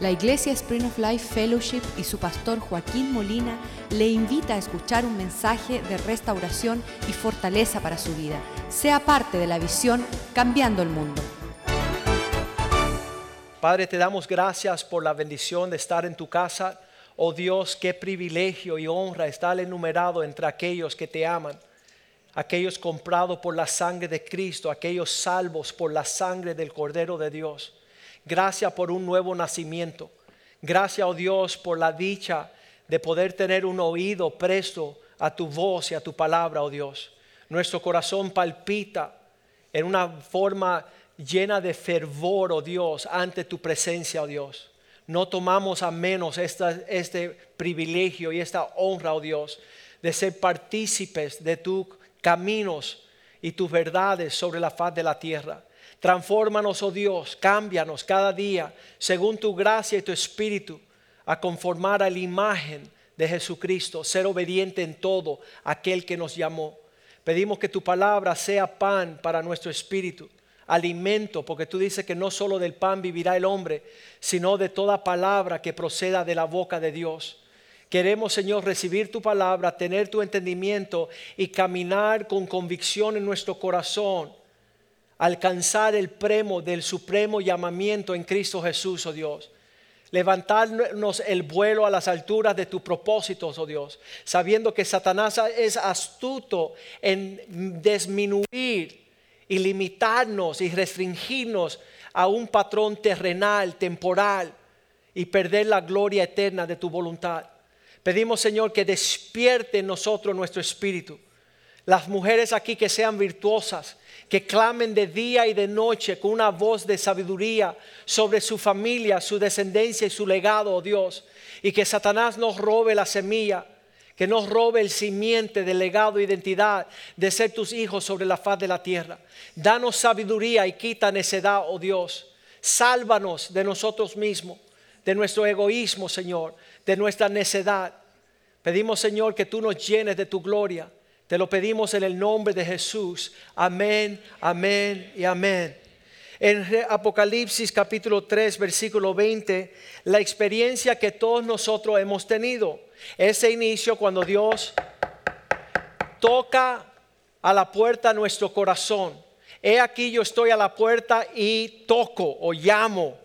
La Iglesia Spring of Life Fellowship y su pastor Joaquín Molina le invita a escuchar un mensaje de restauración y fortaleza para su vida. Sea parte de la visión Cambiando el Mundo. Padre, te damos gracias por la bendición de estar en tu casa. Oh Dios, qué privilegio y honra estar enumerado entre aquellos que te aman, aquellos comprados por la sangre de Cristo, aquellos salvos por la sangre del Cordero de Dios. Gracias por un nuevo nacimiento. Gracias, oh Dios, por la dicha de poder tener un oído presto a tu voz y a tu palabra, oh Dios. Nuestro corazón palpita en una forma llena de fervor, oh Dios, ante tu presencia, oh Dios. No tomamos a menos este privilegio y esta honra, oh Dios, de ser partícipes de tus caminos y tus verdades sobre la faz de la tierra. Transfórmanos, oh Dios, cámbianos cada día según tu gracia y tu espíritu a conformar a la imagen de Jesucristo, ser obediente en todo aquel que nos llamó. Pedimos que tu palabra sea pan para nuestro espíritu alimento, porque tú dices que no solo del pan vivirá el hombre, sino de toda palabra que proceda de la boca de Dios. Queremos, Señor, recibir tu palabra, tener tu entendimiento y caminar con convicción en nuestro corazón, alcanzar el premio del supremo llamamiento en Cristo Jesús, oh Dios. Levantarnos el vuelo a las alturas de tus propósitos, oh Dios, sabiendo que Satanás es astuto en disminuir y limitarnos y restringirnos a un patrón terrenal, temporal y perder la gloria eterna de tu voluntad. Pedimos, Señor, que despierte en nosotros nuestro espíritu. Las mujeres aquí que sean virtuosas, que clamen de día y de noche con una voz de sabiduría sobre su familia, su descendencia y su legado, oh Dios. Y que Satanás nos robe la semilla que nos robe el simiente del legado e identidad de ser tus hijos sobre la faz de la tierra. Danos sabiduría y quita necedad, oh Dios. Sálvanos de nosotros mismos, de nuestro egoísmo, Señor, de nuestra necedad. Pedimos, Señor, que tú nos llenes de tu gloria. Te lo pedimos en el nombre de Jesús. Amén, amén y amén. En Apocalipsis capítulo 3, versículo 20, la experiencia que todos nosotros hemos tenido ese inicio cuando Dios toca a la puerta nuestro corazón. He aquí yo estoy a la puerta y toco o llamo.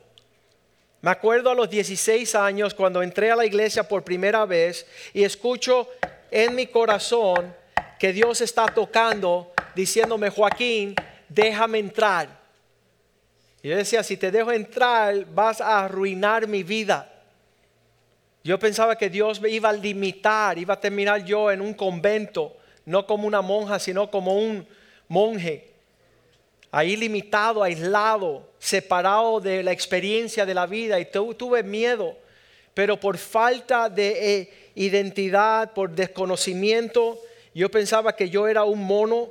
Me acuerdo a los 16 años cuando entré a la iglesia por primera vez y escucho en mi corazón que Dios está tocando, diciéndome, Joaquín, déjame entrar. Y yo decía, si te dejo entrar, vas a arruinar mi vida. Yo pensaba que Dios me iba a limitar, iba a terminar yo en un convento, no como una monja, sino como un monje. Ahí limitado, aislado, separado de la experiencia de la vida y tuve miedo. Pero por falta de eh, identidad, por desconocimiento, yo pensaba que yo era un mono,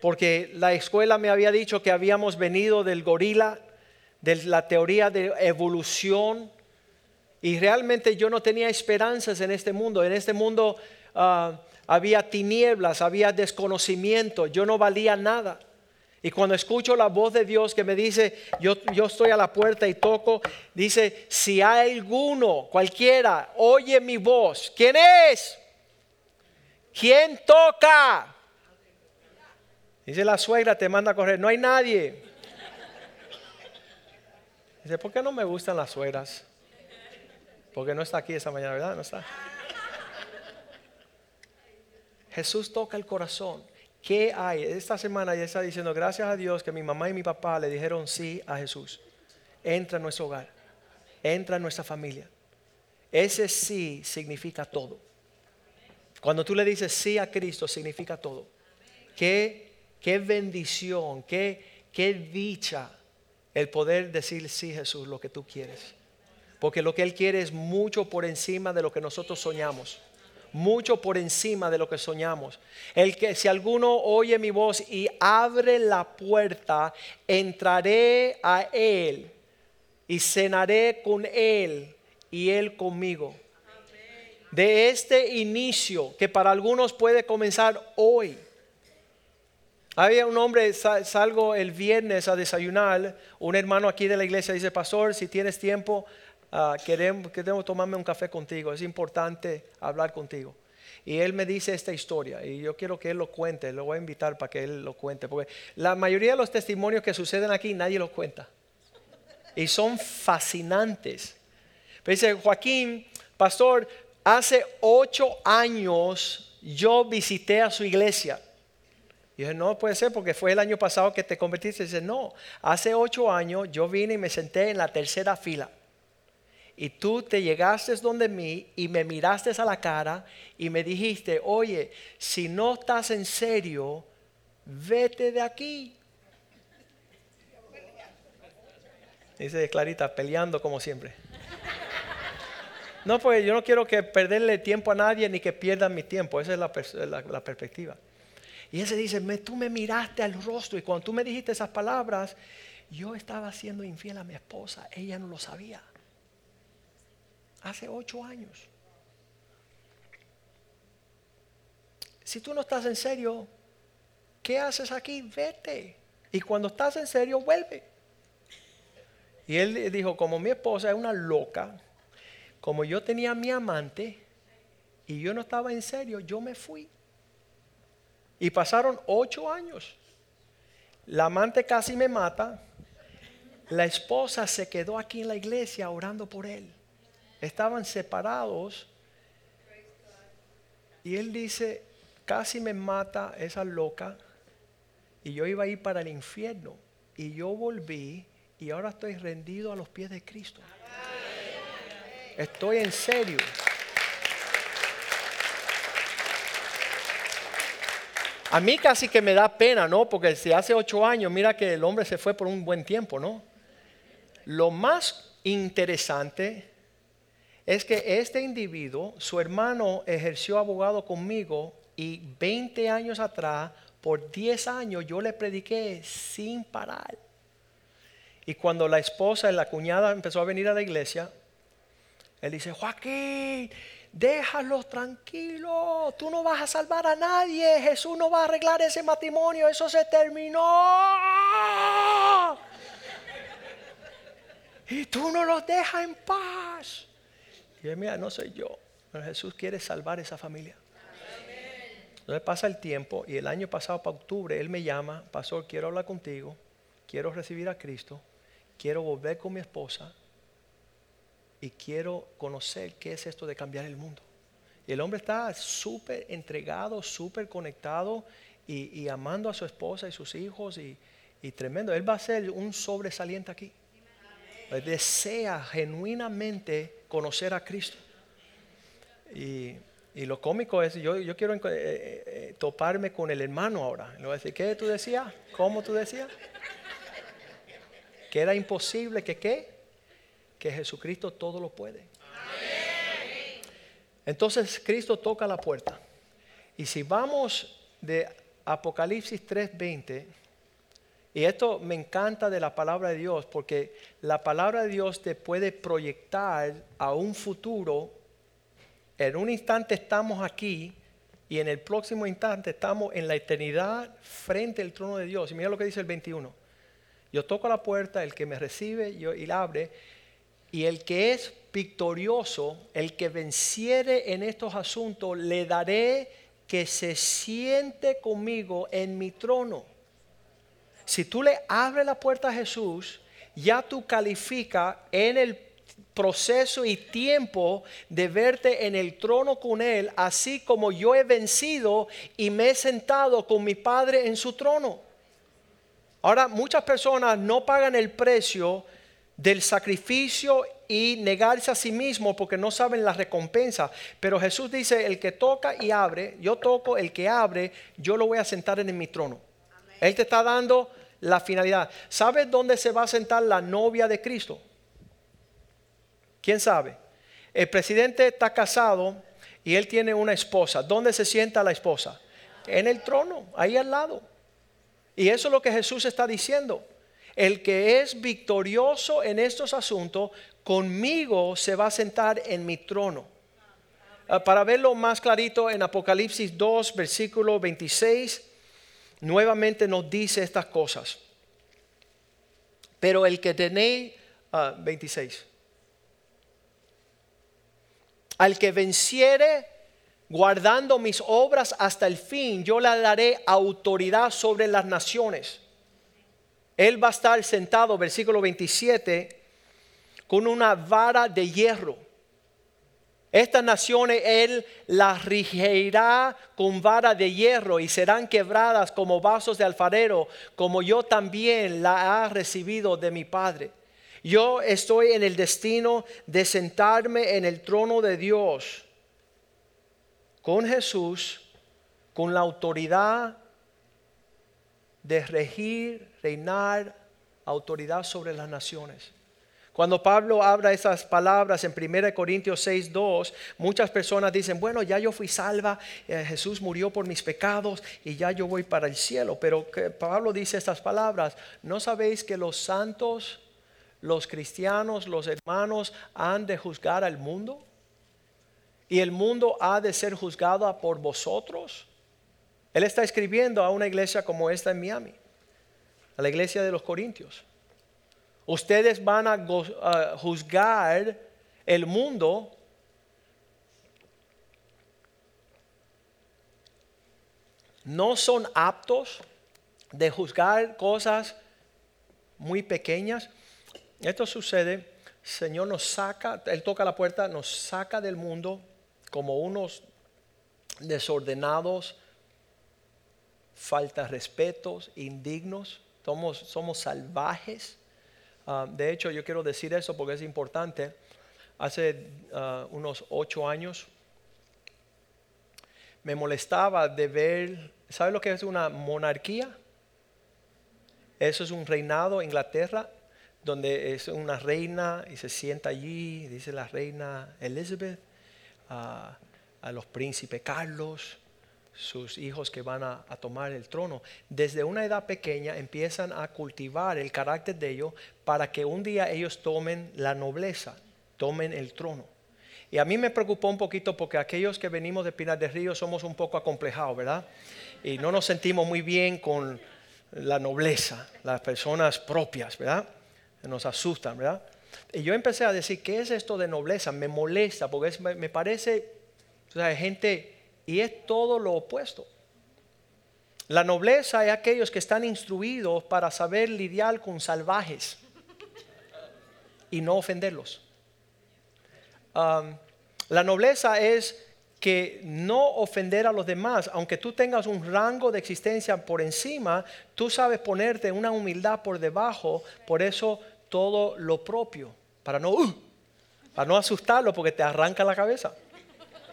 porque la escuela me había dicho que habíamos venido del gorila, de la teoría de evolución y realmente yo no tenía esperanzas en este mundo. En este mundo ah, había tinieblas, había desconocimiento, yo no valía nada. Y cuando escucho la voz de Dios que me dice, yo, yo estoy a la puerta y toco, dice, si hay alguno, cualquiera, oye mi voz, ¿quién es? ¿Quién toca? Dice la suegra, te manda a correr, no hay nadie. Dice, ¿por qué no me gustan las suegras? Porque no está aquí esa mañana, ¿verdad? No está. Jesús toca el corazón. ¿Qué hay? Esta semana ya está diciendo, gracias a Dios que mi mamá y mi papá le dijeron sí a Jesús. Entra en nuestro hogar. Entra en nuestra familia. Ese sí significa todo. Cuando tú le dices sí a Cristo, significa todo. Qué, qué bendición, qué, qué dicha el poder decir sí, Jesús, lo que tú quieres. Porque lo que Él quiere es mucho por encima de lo que nosotros soñamos. Mucho por encima de lo que soñamos. El que si alguno oye mi voz y abre la puerta, entraré a Él y cenaré con Él y Él conmigo. De este inicio que para algunos puede comenzar hoy. Había un hombre, salgo el viernes a desayunar, un hermano aquí de la iglesia dice, pastor, si tienes tiempo, ah, queremos, queremos tomarme un café contigo, es importante hablar contigo. Y él me dice esta historia y yo quiero que él lo cuente, lo voy a invitar para que él lo cuente, porque la mayoría de los testimonios que suceden aquí nadie los cuenta. Y son fascinantes. Pero dice, Joaquín, pastor, hace ocho años yo visité a su iglesia. Y dije, no puede ser porque fue el año pasado que te convertiste. dice, no, hace ocho años yo vine y me senté en la tercera fila. Y tú te llegaste donde mí y me miraste a la cara y me dijiste, oye, si no estás en serio, vete de aquí. Dice Clarita, peleando como siempre. No, pues yo no quiero que perderle tiempo a nadie ni que pierdan mi tiempo. Esa es la, perspectiva. Y ese dice, tú me miraste al rostro y cuando tú me dijiste esas palabras, yo estaba siendo infiel a mi esposa. Ella no lo sabía. Hace ocho años. Si tú no estás en serio, ¿qué haces aquí? Vete. Y cuando estás en serio, vuelve. Y él dijo, como mi esposa es una loca, como yo tenía a mi amante y yo no estaba en serio, yo me fui. Y pasaron ocho años. La amante casi me mata. La esposa se quedó aquí en la iglesia orando por él. Estaban separados. Y él dice, casi me mata esa loca. Y yo iba a ir para el infierno. Y yo volví y ahora estoy rendido a los pies de Cristo. Estoy en serio. A mí casi que me da pena, ¿no? Porque si hace ocho años, mira que el hombre se fue por un buen tiempo, ¿no? Lo más interesante es que este individuo, su hermano ejerció abogado conmigo y 20 años atrás, por 10 años, yo le prediqué sin parar. Y cuando la esposa y la cuñada empezó a venir a la iglesia, él dice, Joaquín, déjalo tranquilo, tú no vas a salvar a nadie, Jesús no va a arreglar ese matrimonio, eso se terminó. Y tú no los dejas en paz. Y él, mira, no soy yo, pero Jesús quiere salvar esa familia. Entonces pasa el tiempo y el año pasado, para octubre, él me llama, pastor, quiero hablar contigo, quiero recibir a Cristo, quiero volver con mi esposa, y quiero conocer qué es esto de cambiar el mundo. Y el hombre está súper entregado, súper conectado y, amando a su esposa y sus hijos y, tremendo. Él va a ser un sobresaliente aquí. Él desea genuinamente conocer a Cristo. Y, lo cómico es, yo, yo quiero eh, eh, eh, toparme con el hermano ahora. Le voy a decir, ¿qué tú decías? ¿Cómo tú decías? Que era imposible que qué? Que Jesucristo todo lo puede. Entonces Cristo toca la puerta. Y si vamos de Apocalipsis 3:20, y esto me encanta de la palabra de Dios, porque la palabra de Dios te puede proyectar a un futuro. En un instante estamos aquí y en el próximo instante estamos en la eternidad frente al trono de Dios. Y mira lo que dice el 21. Yo toco la puerta, el que me recibe yo, y la abre, y el que es victorioso, el que venciere en estos asuntos, le daré que se siente conmigo en mi trono. Si tú le abres la puerta a Jesús, ya tú califica en el proceso y tiempo de verte en el trono con Él, así como yo he vencido y me he sentado con mi Padre en su trono. Ahora, muchas personas no pagan el precio del sacrificio y negarse a sí mismo porque no saben la recompensa. Pero Jesús dice, el que toca y abre, yo toco, el que abre, yo lo voy a sentar en mi trono. Él te está dando la finalidad. ¿Sabes dónde se va a sentar la novia de Cristo? ¿Quién sabe? El presidente está casado y él tiene una esposa. ¿Dónde se sienta la esposa? En el trono, ahí al lado. Y eso es lo que Jesús está diciendo. El que es victorioso en estos asuntos, conmigo se va a sentar en mi trono. Ah, para verlo más clarito en Apocalipsis 2, versículo 26, nuevamente nos dice estas cosas. Pero el que tenéis, 26. Al que venciere guardando mis obras hasta el fin, yo le daré autoridad sobre las naciones. Él va a estar sentado, versículo 27, con una vara de hierro. Estas naciones Él las regirá con vara de hierro y serán quebradas como vasos de alfarero, como yo también la he recibido de mi Padre. Yo estoy en el destino de sentarme en el trono de Dios con Jesús, con la autoridad de regir, reinar, autoridad sobre las naciones. Cuando Pablo habla esas palabras en 1 Corintios 6, 2, muchas personas dicen, bueno, ya yo fui salva, eh, Jesús murió por mis pecados y ya yo voy para el cielo. Pero Pablo dice estas palabras, ¿no sabéis que los santos, los cristianos, los hermanos han de juzgar al mundo? ¿Y el mundo ha de ser juzgado por vosotros? Él está escribiendo a una iglesia como esta en Miami, a la iglesia de los Corintios. Ustedes van a juzgar el mundo no son aptos de juzgar cosas muy pequeñas. Esto sucede, Señor nos saca, Él toca la puerta, nos saca del mundo como unos desordenados, falta respetos, indignos, somos, somos salvajes. Ah, de hecho, yo quiero decir eso porque es importante. Hace ah, unos ocho años me molestaba de ver, ¿sabe lo que es una monarquía? Eso es un reinado, Inglaterra, donde es una reina y se sienta allí, dice la reina Elizabeth, a los príncipes Carlos, sus hijos que van a, tomar el trono, desde una edad pequeña empiezan a cultivar el carácter de ellos para que un día ellos tomen la nobleza, tomen el trono. Y a mí me preocupó un poquito porque aquellos que venimos de Pinar del Río somos un poco acomplejados, ¿verdad? Y no nos sentimos muy bien con la nobleza, las personas propias, ¿verdad? Nos asustan, ¿verdad? Y yo empecé a decir, ¿qué es esto de nobleza? Me molesta porque me parece, o sea, gente y es todo lo opuesto. La nobleza es aquellos que están instruidos para saber lidiar con salvajes y no ofenderlos. La nobleza es que no ofender a los demás, aunque tú tengas un rango de existencia por encima, tú sabes ponerte una humildad por debajo, por eso todo lo propio, para no, uh, para no asustarlo porque te arranca la cabeza.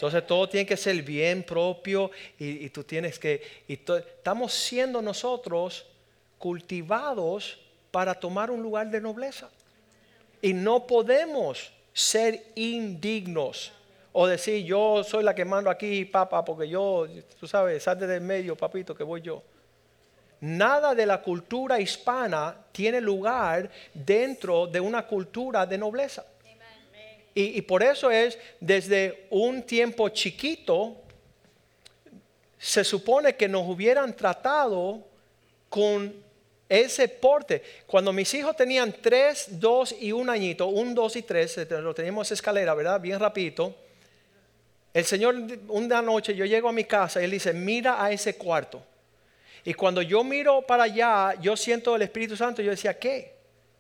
Entonces todo tiene que ser bien propio y, tú tienes que... estamos siendo nosotros cultivados para tomar un lugar de nobleza. Y no podemos ser indignos o decir yo soy la que mando aquí, papá, porque yo, tú sabes, salte del medio, papito, que voy yo. Nada de la cultura hispana tiene lugar dentro de una cultura de nobleza. Y, por eso es, desde un tiempo chiquito, se supone que nos hubieran tratado con ese porte. Cuando mis hijos tenían tres, dos y un añito, un, dos y tres, lo teníamos escalera, ¿verdad? Bien rapidito. El Señor, una noche yo llego a mi casa y Él dice, mira a ese cuarto. Y cuando yo miro para allá, yo siento el Espíritu Santo, yo decía, ¿qué?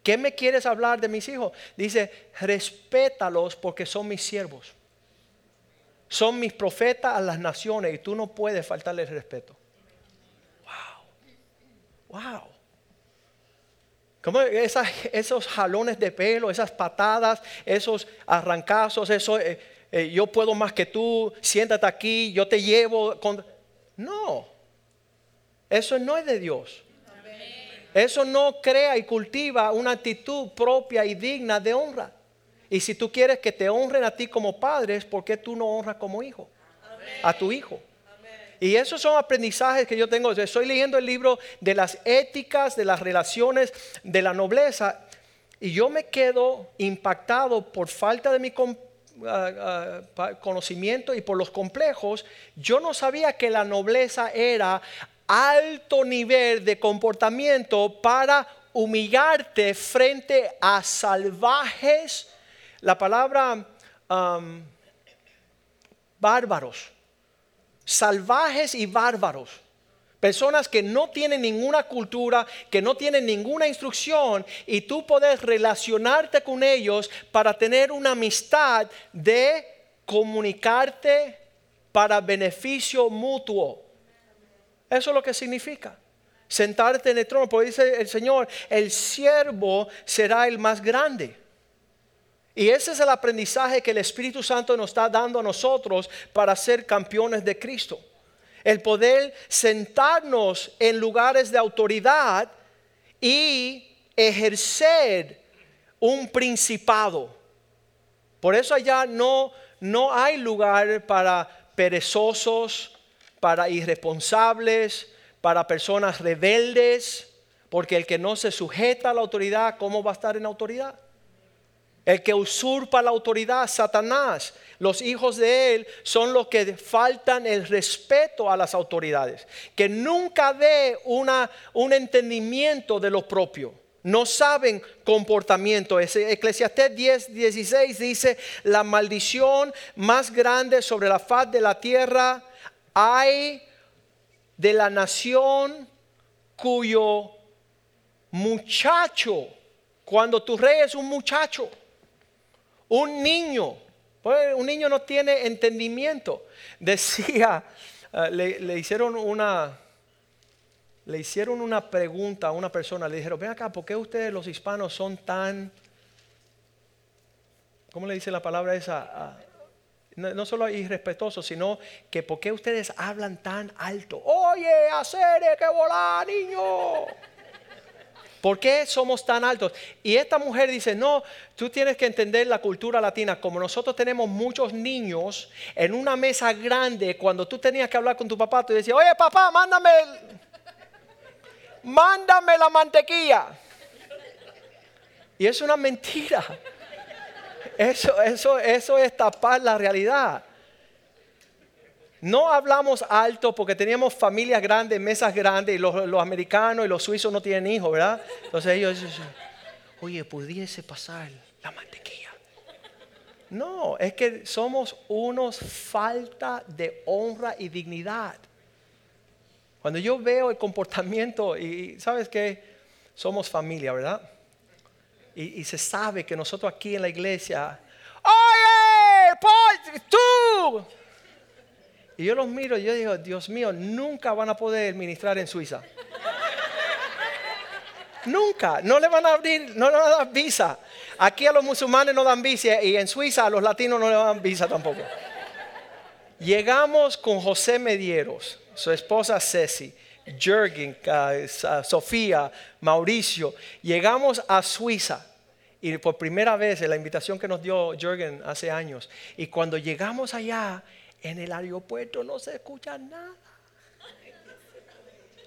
¿Qué me quieres hablar de mis hijos? Dice, respétalos porque son mis siervos. Son mis profetas a las naciones y tú no puedes faltarles respeto. Wow. Wow. Como esos jalones de pelo, esas patadas, esos arrancazos, eso, eh, eh, yo puedo más que tú, siéntate aquí, yo te llevo. Con... No, eso no es de Dios. Eso no crea y cultiva una actitud propia y digna de honra. Y si tú quieres que te honren a ti como padres, ¿por qué tú no honras como hijo? A tu hijo. Y esos son aprendizajes que yo tengo. Estoy leyendo el libro de las éticas, de las relaciones, de la nobleza. Y yo me quedo impactado por falta de mi ah, ah, conocimiento y por los complejos. Yo no sabía que la nobleza era alto nivel de comportamiento para humillarte frente a salvajes. La palabra bárbaros, salvajes y bárbaros. Personas que no tienen ninguna cultura, que no tienen ninguna instrucción y tú puedes relacionarte con ellos para tener una amistad de comunicarte para beneficio mutuo. Eso es lo que significa. Sentarte en el trono, porque dice el Señor, el siervo será el más grande. Y ese es el aprendizaje que el Espíritu Santo nos está dando a nosotros para ser campeones de Cristo. El poder sentarnos en lugares de autoridad y ejercer un principado. Por eso allá no, no hay lugar para perezosos, para irresponsables, para personas rebeldes, porque el que no se sujeta a la autoridad, ¿cómo va a estar en autoridad? El que usurpa la autoridad, Satanás, los hijos de él son los que faltan el respeto a las autoridades, que nunca dé una, un entendimiento de lo propio. No saben comportamiento. Eclesiastés 10, 16 dice, la maldición más grande sobre la faz de la tierra hay de la nación cuyo muchacho, cuando tu rey es un muchacho, un niño, pues, un niño no tiene entendimiento. Decía, eh, le, hicieron una, le hicieron una pregunta a una persona, le dijeron, ven acá, ¿por qué ustedes los hispanos son tan, ¿cómo le dice la palabra esa? No, solo irrespetuosos, sino que ¿por qué ustedes hablan tan alto? Oye, hacer que volar, niño. ¿Por qué somos tan altos? Y esta mujer dice, no, tú tienes que entender la cultura latina. Como nosotros tenemos muchos niños en una mesa grande, cuando tú tenías que hablar con tu papá, tú decías, oye papá, mándame, mándame la mantequilla. Y es una mentira. Eso, eso, eso es tapar la realidad. No hablamos alto porque teníamos familias grandes, mesas grandes, y los, americanos y los suizos no tienen hijos, ¿verdad? Entonces ellos dicen, oye, pudiese pasar la mantequilla. No, es que somos unos falta de honra y dignidad. Cuando yo veo el comportamiento, y sabes que somos familia, ¿verdad? Y, y, se sabe que nosotros aquí en la iglesia, oye, Paul, tú, y yo los miro y yo digo, Dios mío, nunca van a poder ministrar en Suiza. nunca, no le van a abrir, no le van a dar visa. Aquí a los musulmanes no dan visa y en Suiza a los latinos no le dan visa tampoco. Llegamos con José Medieros, su esposa Ceci, Jürgen, Sofía, Mauricio. Llegamos a Suiza y por primera vez en la invitación que nos dio Jürgen hace años. Y cuando llegamos allá, en el aeropuerto no se escucha nada.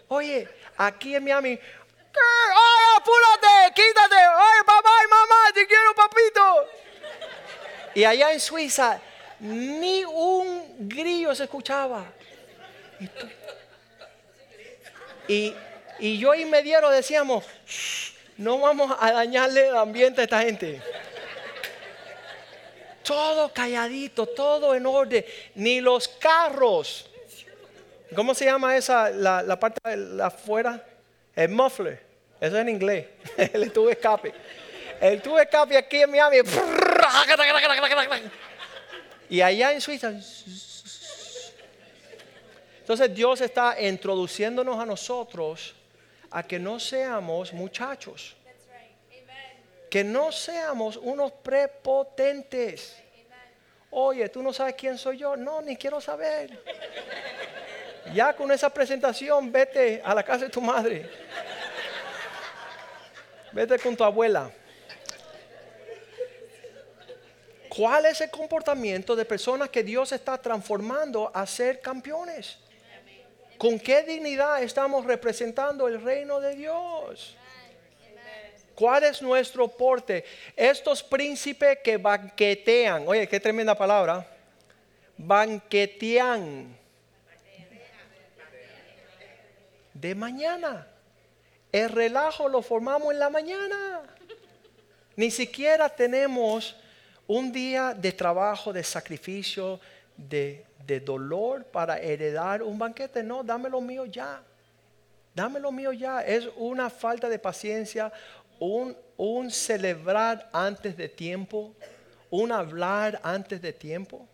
Oye, aquí en Miami, ¡ay, apúrate! ¡Quítate! ¡Ay, papá y mamá! ¡Te quiero, papito! Y allá en Suiza, ni un grillo se escuchaba. Y yo y Mediero decíamos, no vamos a dañarle el ambiente a esta gente todo calladito, todo en orden, ni los carros. ¿Cómo se llama esa, la, parte de afuera? El muffler, eso es en inglés, el tubo escape. El tubo escape aquí en Miami. Y allá en Suiza. Entonces Dios está introduciéndonos a nosotros a que no seamos muchachos que no seamos unos prepotentes. Oye, tú no sabes quién soy yo. No, ni quiero saber. Ya con esa presentación, vete a la casa de tu madre. Vete con tu abuela. ¿Cuál es el comportamiento de personas que Dios está transformando a ser campeones? ¿Con qué dignidad estamos representando el reino de Dios? ¿Cuál es nuestro porte? Estos príncipes que banquetean, oye, qué tremenda palabra, banquetean de mañana. El relajo lo formamos en la mañana. Ni siquiera tenemos un día de trabajo, de sacrificio, de, de dolor para heredar un banquete. No, dame lo mío ya. Dame lo mío ya. Es una falta de paciencia, un, un celebrar antes de tiempo, un hablar antes de tiempo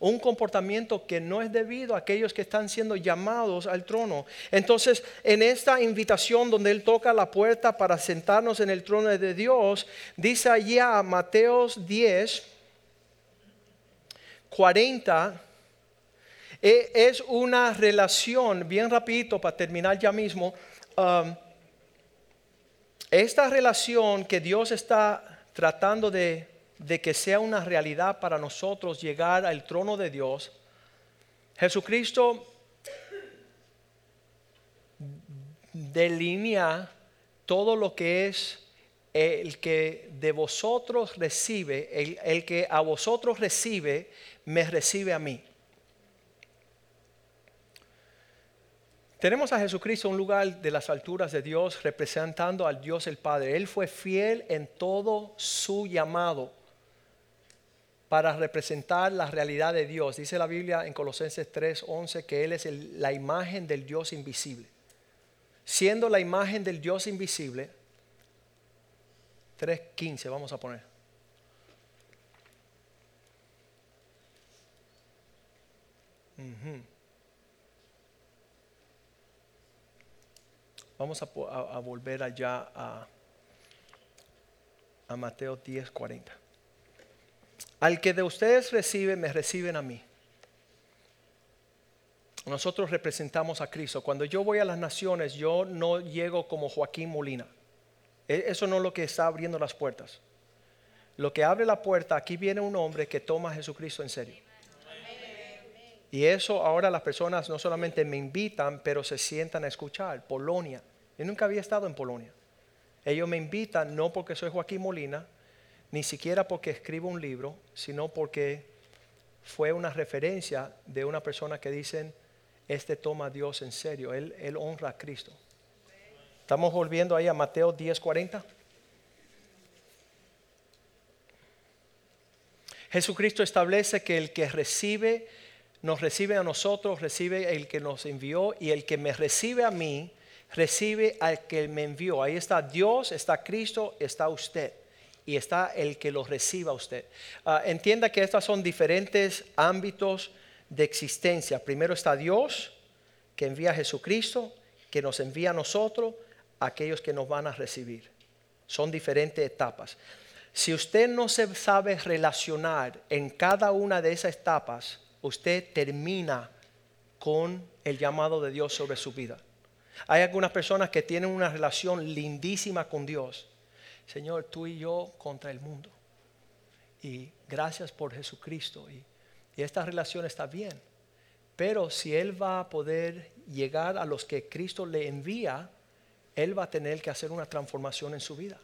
un comportamiento que no es debido a aquellos que están siendo llamados al trono. Entonces, en esta invitación donde Él toca la puerta para sentarnos en el trono de Dios, dice allá Mateos 10, 40, e, es una relación, bien rapidito para terminar ya mismo, um, esta relación que Dios está tratando de de que sea una realidad para nosotros llegar al trono de Dios, Jesucristo delinea todo lo que es el que de vosotros recibe, el, el, que a vosotros recibe, me recibe a mí. Tenemos a Jesucristo en un lugar de las alturas de Dios representando al Dios el Padre. Él fue fiel en todo su llamado para representar la realidad de Dios. Dice la Biblia en Colosenses 3:11 que Él es la imagen del Dios invisible. Siendo la imagen del Dios invisible, 3:15 vamos a poner. Vamos a, volver allá a, a Mateo 10:40. Al que de ustedes recibe, me reciben a mí. Nosotros representamos a Cristo. Cuando yo voy a las naciones, yo no llego como Joaquín Molina. E, eso no es lo que está abriendo las puertas. Lo que abre la puerta, aquí viene un hombre que toma a Jesucristo en serio. Y eso ahora las personas no solamente me invitan, pero se sientan a escuchar. Polonia. Yo nunca había estado en Polonia. Ellos me invitan no porque soy Joaquín Molina, ni siquiera porque escribo un libro, sino porque fue una referencia de una persona que dicen, este toma a Dios en serio, él, él honra a Cristo. Estamos volviendo ahí a Mateo 10:40. Jesucristo establece que el que recibe, nos recibe a nosotros, recibe el que nos envió y el que me recibe a mí, recibe al que me envió. Ahí está Dios, está Cristo, está usted y está el que lo reciba usted. Ah, entienda que estos son diferentes ámbitos de existencia. Primero está Dios, que envía a Jesucristo, que nos envía a nosotros, aquellos que nos van a recibir. Son diferentes etapas. Si usted no se sabe relacionar en cada una de esas etapas, usted termina con el llamado de Dios sobre su vida. Hay algunas personas que tienen una relación lindísima con Dios, Señor, tú y yo contra el mundo. Y gracias por Jesucristo. Y, esta relación está bien. Pero si Él va a poder llegar a los que Cristo le envía, Él va a tener que hacer una transformación en su vida.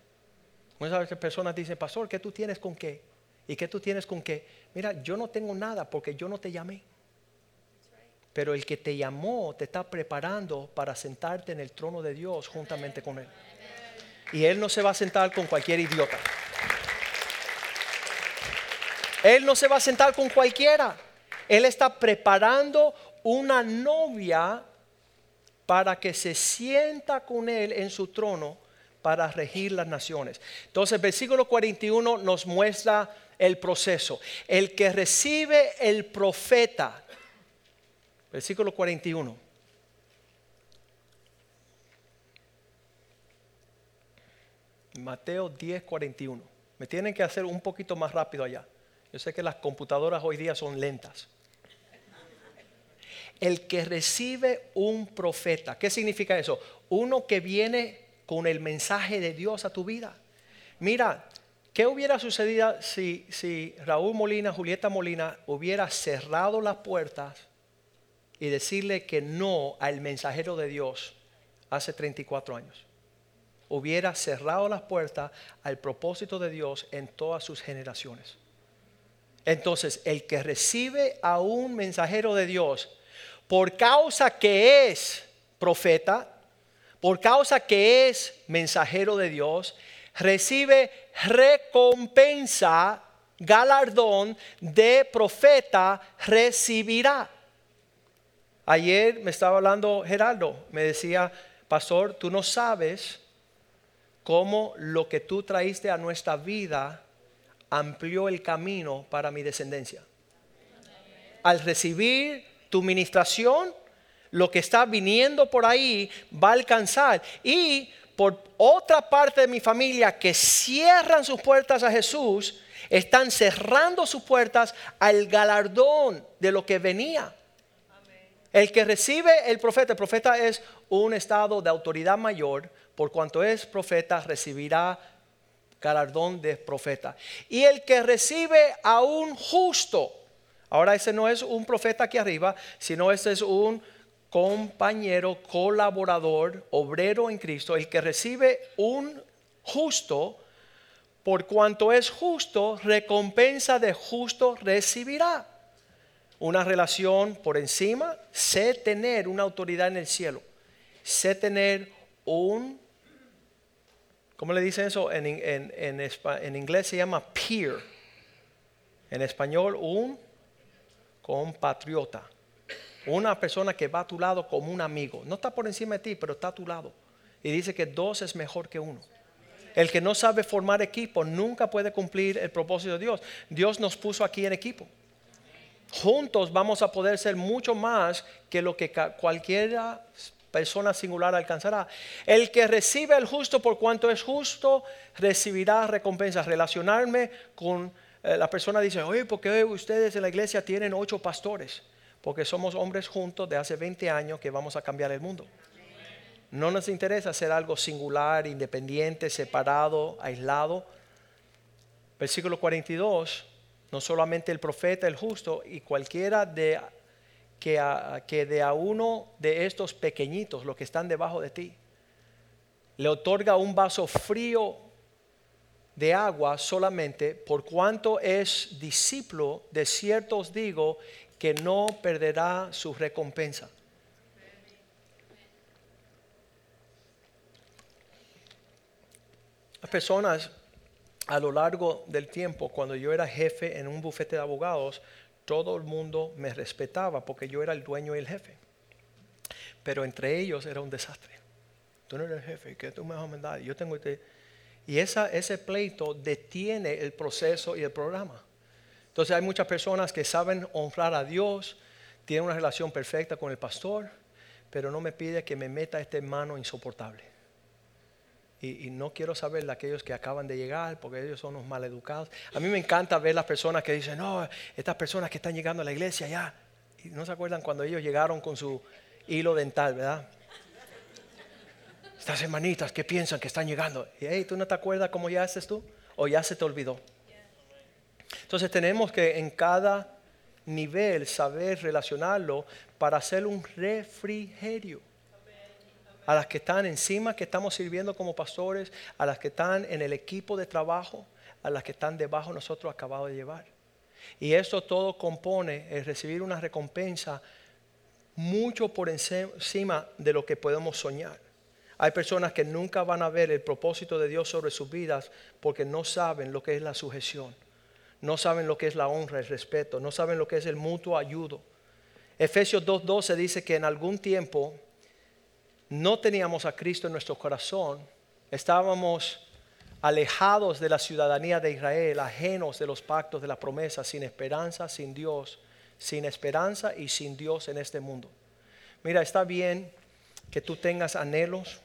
Muchas veces personas dicen, pastor, ¿qué tú tienes con qué? ¿Y qué tú tienes con qué? Mira, yo no tengo nada porque yo no te llamé. Pero el que te llamó te está preparando para sentarte en el trono de Dios juntamente con Él. Y Él no se va a sentar con cualquier idiota. Él no se va a sentar con cualquiera. Él está preparando una novia para que se sienta con Él en su trono para regir las naciones. Entonces, versículo 41 nos muestra el proceso. El que recibe el profeta, versículo 41. Mateo 10, 41. Me tienen que hacer un poquito más rápido allá. Yo sé que las computadoras hoy día son lentas. El que recibe un profeta, ¿qué significa eso? Uno que viene con el mensaje de Dios a tu vida. Mira, ¿qué hubiera sucedido si, si Raúl Molina, Julieta Molina hubiera cerrado las puertas y decirle que no al mensajero de Dios hace 34 años? hubiera cerrado las puertas al propósito de Dios en todas sus generaciones. Entonces, el que recibe a un mensajero de Dios por causa que es profeta, por causa que es mensajero de Dios, recibe recompensa galardón de profeta recibirá. Ayer me estaba hablando Gerardo, me decía, pastor, tú no sabes cómo lo que tú traíste a nuestra vida amplió el camino para mi descendencia. Al recibir tu ministración, lo que está viniendo por ahí va a alcanzar. Y por otra parte de mi familia que cierran sus puertas a Jesús, están cerrando sus puertas al galardón de lo que venía. El que recibe el profeta, el profeta es un estado de autoridad mayor, por cuanto es profeta, recibirá galardón de profeta. Y el que recibe a un justo, ahora ese no es un profeta aquí arriba, sino ese es un compañero, colaborador, obrero en Cristo, el que recibe un justo, por cuanto es justo, recompensa de justo recibirá. Una relación por encima, sé tener una autoridad en el cielo, sé tener un, ¿cómo le dicen eso? En, en inglés se llama peer, en español un compatriota una persona que va a tu lado como un amigo. No está por encima de ti, pero está a tu lado. Y dice que dos es mejor que uno. El que no sabe formar equipo nunca puede cumplir el propósito de Dios. Dios nos puso aquí en equipo. Juntos vamos a poder ser mucho más que lo que cualquiera persona singular alcanzará. El que recibe el justo por cuanto es justo, recibirá recompensa. Relacionarme con eh, la persona dice, oye, ¿por qué ustedes en la iglesia tienen ocho pastores? Porque somos hombres juntos de hace 20 años que vamos a cambiar el mundo. No nos interesa hacer algo singular, independiente, separado, aislado. Versículo 42, no solamente el profeta, el justo, y cualquiera de que, que de a uno de estos pequeñitos, los que están debajo de ti, le otorga un vaso frío de agua solamente por cuanto es discípulo, de cierto os digo que no perderá su recompensa. Las personas a lo largo del tiempo, cuando yo era jefe en un bufete de abogados, todo el mundo me respetaba porque yo era el dueño y el jefe. Pero entre ellos era un desastre. Tú no eres el jefe, que tú me vas a mandar. Yo tengo este... Y ese pleito detiene el proceso y el programa. Entonces hay muchas personas que saben honrar a Dios, tienen una relación perfecta con el pastor, pero no me pide que me meta este mano insoportable. Y, no quiero saber de aquellos que acaban de llegar, porque ellos son los maleducados. A mí me encanta ver las personas que dicen, no, estas personas que están llegando a la iglesia ya. Y no se acuerdan cuando ellos llegaron con su hilo dental, ¿verdad? Estas hermanitas que piensan que están llegando. Y hey, ¿tú no te acuerdas cómo ya haces tú? ¿O ya se te olvidó? Entonces tenemos que en cada nivel saber relacionarlo para hacer un refrigerio. A las que están encima, que estamos sirviendo como pastores, a las que están en el equipo de trabajo, a las que están debajo nosotros acabamos de llevar. Y esto todo compone el recibir una recompensa mucho por encima de lo que podemos soñar. Hay personas que nunca van a ver el propósito de Dios sobre sus vidas porque no saben lo que es la sujeción no saben lo que es la honra, el respeto, no saben lo que es el mutuo ayudo. Efesios 2.12 dice que en algún tiempo no teníamos a Cristo en nuestro corazón, estábamos alejados de la ciudadanía de Israel, ajenos de los pactos de la promesa, sin esperanza, sin Dios, sin esperanza y sin Dios en este mundo. Mira, está bien que tú tengas anhelos,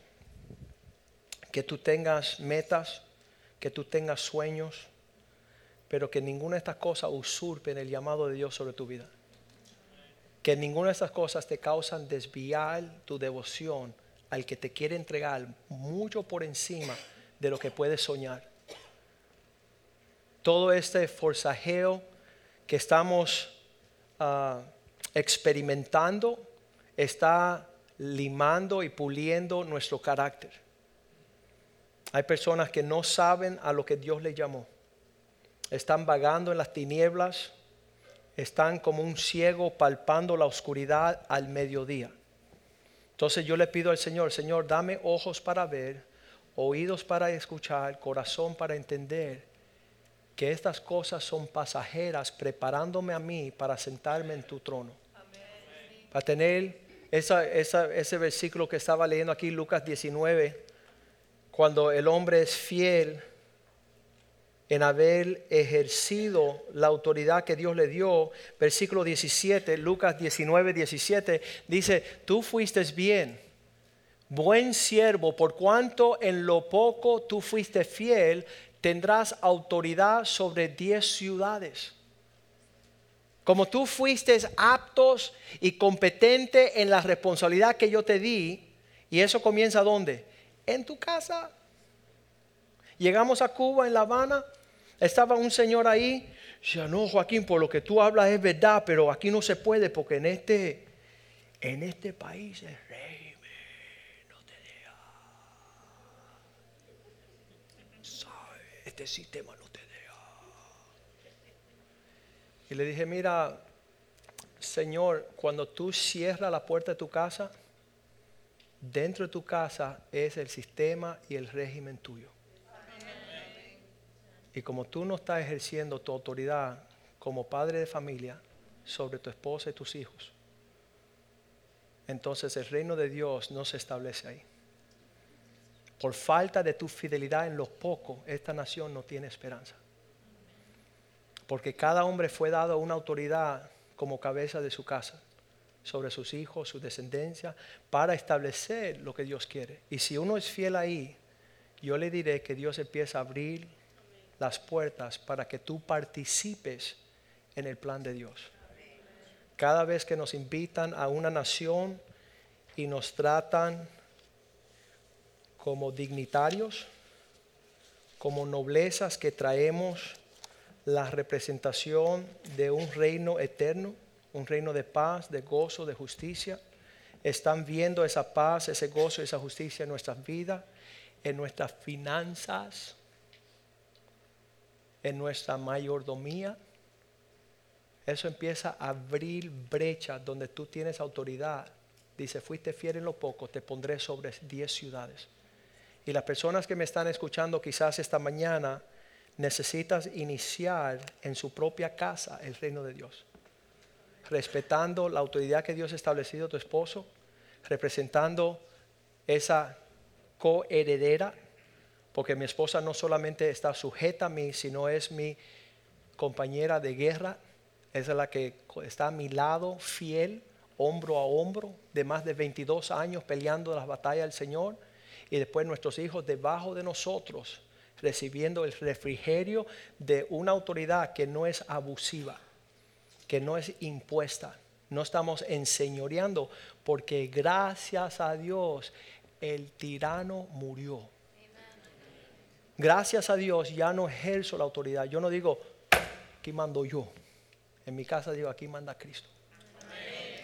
que tú tengas metas, que tú tengas sueños, pero que ninguna de estas cosas usurpen el llamado de Dios sobre tu vida. Que ninguna de estas cosas te causan desviar tu devoción al que te quiere entregar mucho por encima de lo que puedes soñar. Todo este forzajeo que estamos ah, experimentando está limando y puliendo nuestro carácter. Hay personas que no saben a lo que Dios les llamó están vagando en las tinieblas, están como un ciego palpando la oscuridad al mediodía. Entonces yo le pido al Señor, Señor, dame ojos para ver, oídos para escuchar, corazón para entender que estas cosas son pasajeras preparándome a mí para sentarme en tu trono. Para tener ese versículo que estaba leyendo aquí, Lucas 19, cuando el hombre es fiel en haber ejercido la autoridad que Dios le dio, versículo 17, Lucas 19, 17, dice, tú fuiste bien, buen siervo, por cuanto en lo poco tú fuiste fiel, tendrás autoridad sobre diez ciudades. Como tú fuiste aptos y competente en la responsabilidad que yo te di, y eso comienza ¿dónde? En tu casa. Llegamos a Cuba, en La Habana, estaba un señor ahí, ya no, Joaquín, por lo que tú hablas es verdad, pero aquí no se puede porque en este, en este país el régimen no te deja. Este sistema Y le dije, mira, Señor, cuando tú cierras la puerta de tu casa, dentro de tu casa es el sistema y el régimen tuyo. Y como tú no estás ejerciendo tu autoridad como padre de familia sobre tu esposa y tus hijos, entonces el reino de Dios no se establece ahí. Por falta de tu fidelidad en lo poco, esta nación no tiene esperanza porque cada hombre fue dado una autoridad como cabeza de su casa sobre sus hijos, su descendencia, para establecer lo que Dios quiere. Y si uno es fiel ahí, yo le diré que Dios empieza a abrir las puertas para que tú participes en el plan de Dios. Cada vez que nos invitan a una nación y nos tratan como dignitarios, como noblezas que traemos la representación de un reino eterno, un reino de paz, de gozo, de justicia. Están viendo esa paz, ese gozo, esa justicia en nuestras vidas, en nuestras finanzas, en nuestra mayordomía. Eso empieza a abrir brechas donde tú tienes autoridad. Dice, fuiste fiel en lo poco, te pondré sobre diez ciudades. Y las personas que me están escuchando quizás esta mañana, necesitas iniciar en su propia casa el reino de Dios, respetando la autoridad que Dios ha establecido a tu esposo, representando esa coheredera, porque mi esposa no solamente está sujeta a mí, sino es mi compañera de guerra, es la que está a mi lado, fiel, hombro a hombro, de más de 22 años peleando las batallas del Señor, y después nuestros hijos debajo de nosotros recibiendo el refrigerio de una autoridad que no es abusiva, que no es impuesta. No estamos enseñoreando porque gracias a Dios el tirano murió. Gracias a Dios ya no ejerzo la autoridad. Yo no digo, aquí mando yo. En mi casa digo, aquí manda Cristo.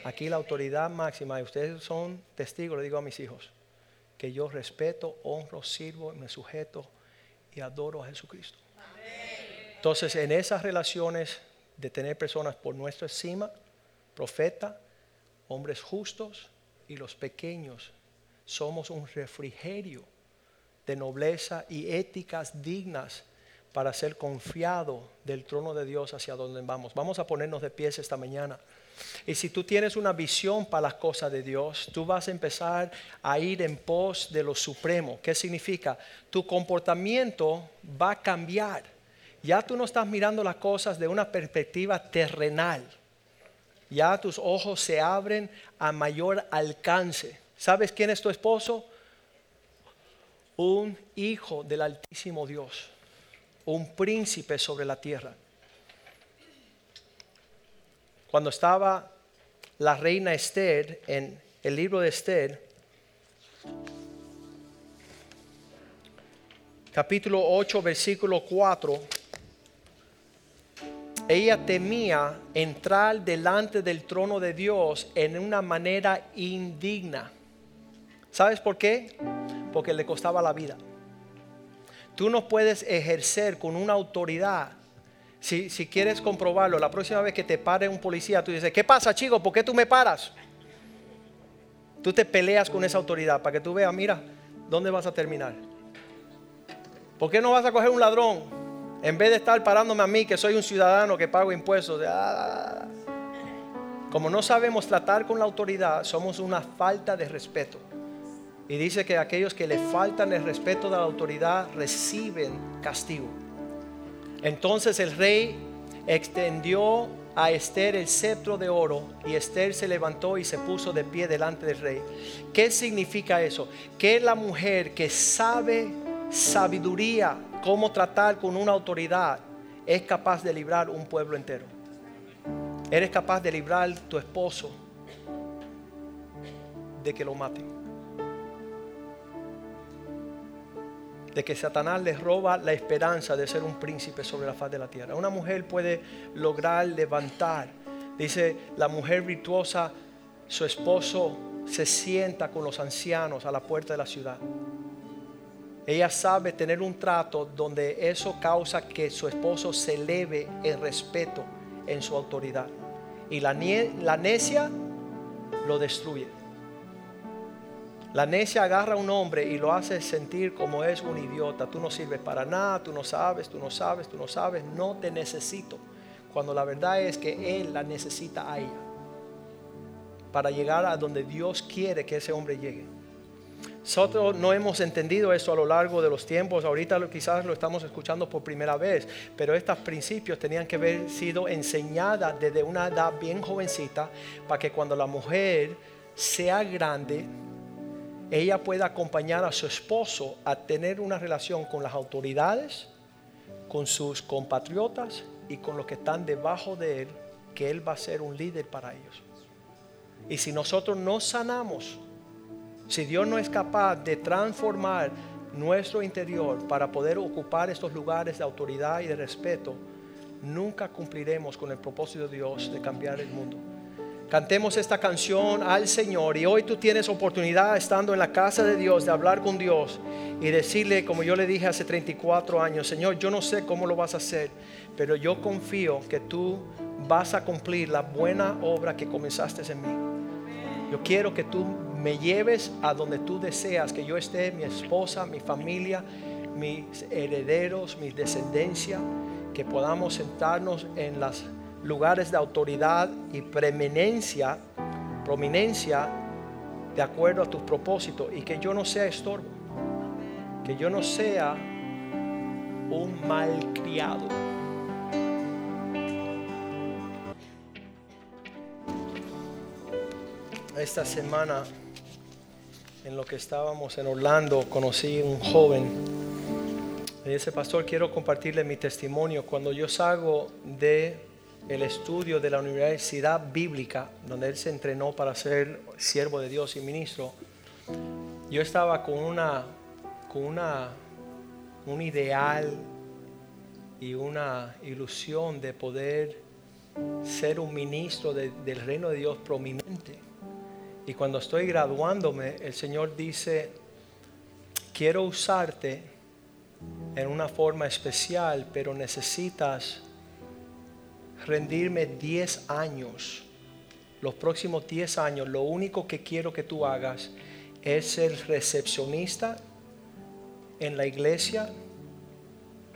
Aquí la autoridad máxima, y ustedes son testigos, le digo a mis hijos, que yo respeto, honro, sirvo, me sujeto y adoro a Jesucristo. Entonces, en esas relaciones de tener personas por nuestra encima, profeta, hombres justos y los pequeños, somos un refrigerio de nobleza y éticas dignas para ser confiado del trono de Dios hacia donde vamos. Vamos a ponernos de pies esta mañana. Y si tú tienes una visión para las cosas de Dios, tú vas a empezar a ir en pos de lo supremo. ¿Qué significa? Tu comportamiento va a cambiar. Ya tú no estás mirando las cosas de una perspectiva terrenal. Ya tus ojos se abren a mayor alcance. ¿Sabes quién es tu esposo? Un hijo del Altísimo Dios, un príncipe sobre la tierra. Cuando estaba la reina Esther en el libro de Esther, capítulo 8, versículo 4, ella temía entrar delante del trono de Dios en una manera indigna. ¿Sabes por qué? Porque le costaba la vida. Tú no puedes ejercer con una autoridad si, quieres comprobarlo, la próxima vez que te pare un policía, tú dices, ¿qué pasa, chico? ¿Por qué tú me paras? Tú te peleas con esa autoridad para que tú veas, mira, ¿dónde vas a terminar? ¿Por qué no vas a coger un ladrón En vez de estar parándome a mí, que soy un ciudadano que pago impuestos, ah, como no sabemos tratar con la autoridad, somos una falta de respeto. Y dice que aquellos que le faltan el respeto de la autoridad reciben castigo. Entonces el rey extendió a Esther el cetro de oro y Esther se levantó y se puso de pie delante del rey. ¿Qué significa eso? Que la mujer que sabe sabiduría, cómo tratar con una autoridad, es capaz de librar un pueblo entero. Eres capaz de librar tu esposo de que lo maten. De que Satanás les roba la esperanza de ser un príncipe sobre la faz de la tierra. Una mujer puede lograr levantar. Dice la mujer virtuosa, su esposo se sienta con los ancianos a la puerta de la ciudad. Ella sabe tener un trato donde eso causa que su esposo se eleve en respeto en su autoridad. Y la, la necia lo destruye. La necia agarra a un hombre y lo hace sentir como es un idiota. Tú no sirves para nada, tú no sabes, tú no sabes, tú no sabes, no te necesito. Cuando la verdad es que Él la necesita a ella para llegar a donde Dios quiere que ese hombre llegue. Nosotros no hemos entendido eso a lo largo de los tiempos, ahorita quizás lo estamos escuchando por primera vez, pero estos principios tenían que haber sido enseñadas desde una edad bien jovencita para que cuando la mujer sea grande, ella pueda acompañar a su esposo a tener una relación con las autoridades, con sus compatriotas y con los que están debajo de él, que él va a ser un líder para ellos. Y si nosotros no sanamos, si Dios no es capaz de transformar nuestro interior para poder ocupar estos lugares de autoridad y de respeto, nunca cumpliremos con el propósito de Dios de cambiar el mundo. Cantemos esta canción al Señor y hoy tú tienes oportunidad estando en la casa de Dios de hablar con Dios y decirle, como yo le dije hace 34 años, Señor, yo no sé cómo lo vas a hacer, pero yo confío que tú vas a cumplir la buena obra que comenzaste en mí. Yo quiero que tú me lleves a donde tú deseas que yo esté, mi esposa, mi familia, mis herederos, mi descendencia, que podamos sentarnos en las lugares de autoridad y preeminencia, prominencia de acuerdo a tus propósitos y que yo no sea estorbo, que yo no sea un malcriado. Esta semana, en lo que estábamos en Orlando, conocí un joven. Me dice, pastor, quiero compartirle mi testimonio. Cuando yo salgo de el estudio de la Universidad Bíblica, donde él se entrenó para ser siervo de Dios y ministro, yo estaba con una, con una, un ideal y una ilusión de poder ser un ministro del reino de Dios prominente. Y cuando estoy graduándome, el Señor dice, quiero usarte en una forma especial, pero necesitas rendirme 10 años, los próximos 10 años, lo único que quiero que tú hagas es ser recepcionista en la iglesia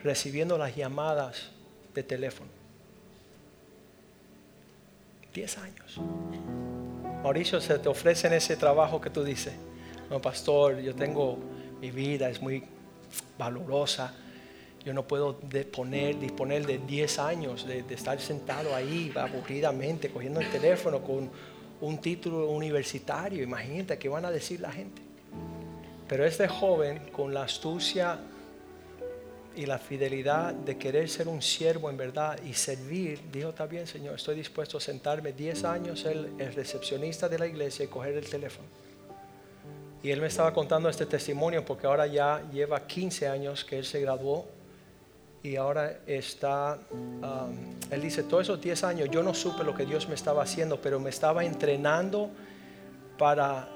recibiendo las llamadas de teléfono. 10 años. Mauricio, se te ofrecen ese trabajo que tú dices. No, pastor, yo tengo mi vida, es muy valorosa yo no puedo disponer de 10 años de, estar sentado ahí aburridamente cogiendo el teléfono con un título universitario. Imagínate qué van a decir la gente. Pero este joven con la astucia y la fidelidad de querer ser un siervo en verdad y servir, dijo, está bien Señor, estoy dispuesto a sentarme 10 años, el, el recepcionista de la iglesia y coger el teléfono. Y él me estaba contando este testimonio porque ahora ya lleva 15 años que él se graduó y ahora está, um, él dice, todos esos 10 años yo no supe lo que Dios me estaba haciendo, pero me estaba entrenando para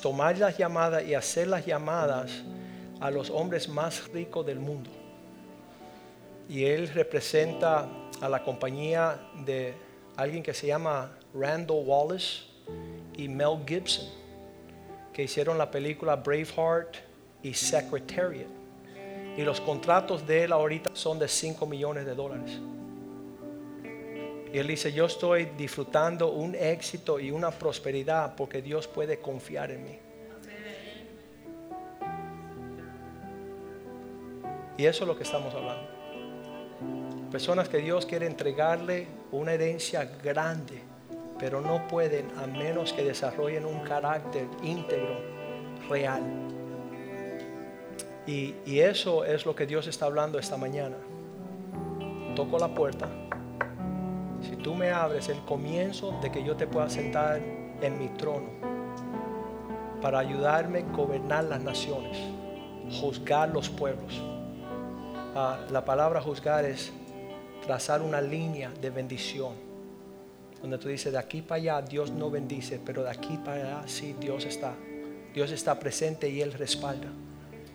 tomar las llamadas y hacer las llamadas a los hombres más ricos del mundo. Y él representa a la compañía de alguien que se llama Randall Wallace y Mel Gibson, que hicieron la película Braveheart y Secretariat. Y los contratos de él ahorita son de 5 millones de dólares. Y él dice, yo estoy disfrutando un éxito y una prosperidad porque Dios puede confiar en mí. Y eso es lo que estamos hablando. Personas que Dios quiere entregarle una herencia grande, pero no pueden a menos que desarrollen un carácter íntegro, real. Y, eso es lo que Dios está hablando esta mañana. Toco la puerta si tú me abres el comienzo de que yo te pueda sentar en mi trono para ayudarme a gobernar las naciones, juzgar los pueblos. Ah, la palabra juzgar es trazar una línea de bendición, donde tú dices, de aquí para allá Dios no bendice, pero de aquí para allá sí Dios está. Dios está presente y Él respalda.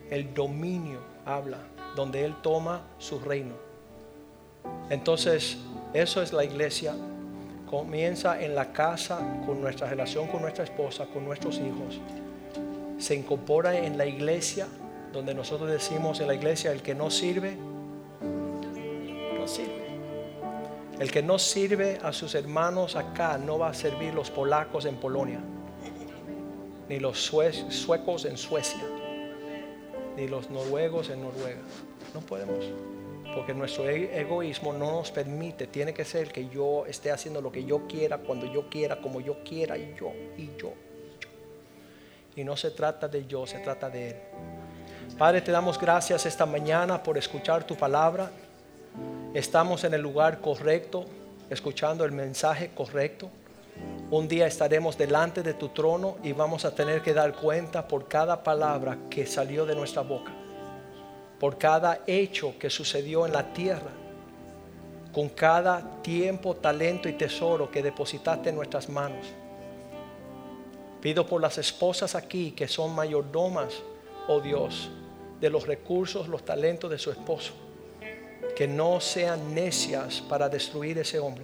El dominio habla, donde Él toma su reino. Entonces, eso es la iglesia. Comienza en la casa con nuestra relación con nuestra esposa, con nuestros hijos. Se incorpora en la iglesia, donde nosotros decimos en la iglesia, el que no sirve, no sirve. El que no sirve a sus hermanos acá no va a servir los polacos en Polonia, ni los suecos en Suecia, ni los noruegos en Noruega. No podemos porque nuestro e-, egoísmo no nos permite, tiene que ser que yo esté haciendo lo que yo quiera, cuando yo quiera, como yo quiera, y yo, y yo, y yo. Y no se trata de yo, se trata de Él. Padre, te damos gracias esta mañana por escuchar tu palabra. Estamos en el lugar correcto, escuchando el mensaje correcto. Un día estaremos delante de tu trono y vamos a tener que dar cuenta por cada palabra que salió de nuestra boca por cada hecho que sucedió en la tierra, con cada tiempo, talento y tesoro que depositaste en nuestras manos. Pido por las esposas aquí que son mayordomas, oh Dios, de los recursos, los talentos de su esposo, que no sean necias para destruir ese hombre,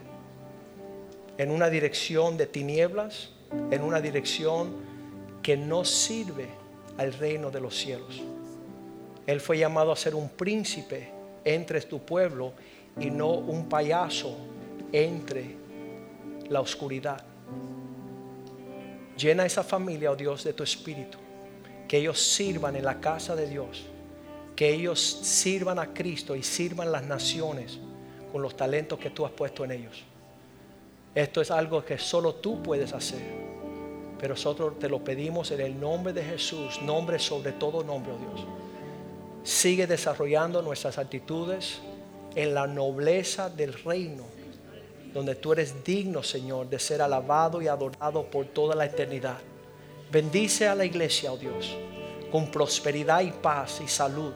en una dirección de tinieblas, en una dirección que no sirve al reino de los cielos. Él fue llamado a ser un príncipe entre tu pueblo y no un payaso entre la oscuridad. Llena esa familia, oh Dios, de tu espíritu. Que ellos sirvan en la casa de Dios. Que ellos sirvan a Cristo y sirvan las naciones con los talentos que tú has puesto en ellos. Esto es algo que solo tú puedes hacer. Pero nosotros te lo pedimos en el nombre de Jesús, nombre sobre todo nombre, oh Dios. Sigue desarrollando nuestras actitudes en la nobleza del reino, donde tú eres digno, Señor, de ser alabado y adorado por toda la eternidad. Bendice a la iglesia, oh Dios, con prosperidad y paz y salud.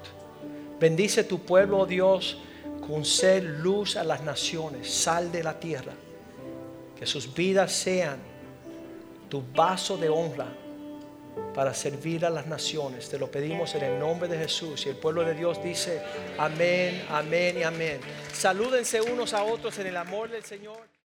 Bendice tu pueblo, oh Dios, con ser luz a las naciones, sal de la tierra. Que sus vidas sean tu vaso de honra para servir a las naciones. Te lo pedimos en el nombre de Jesús. Y el pueblo de Dios dice, amén, amén y amén. Salúdense unos a otros en el amor del Señor.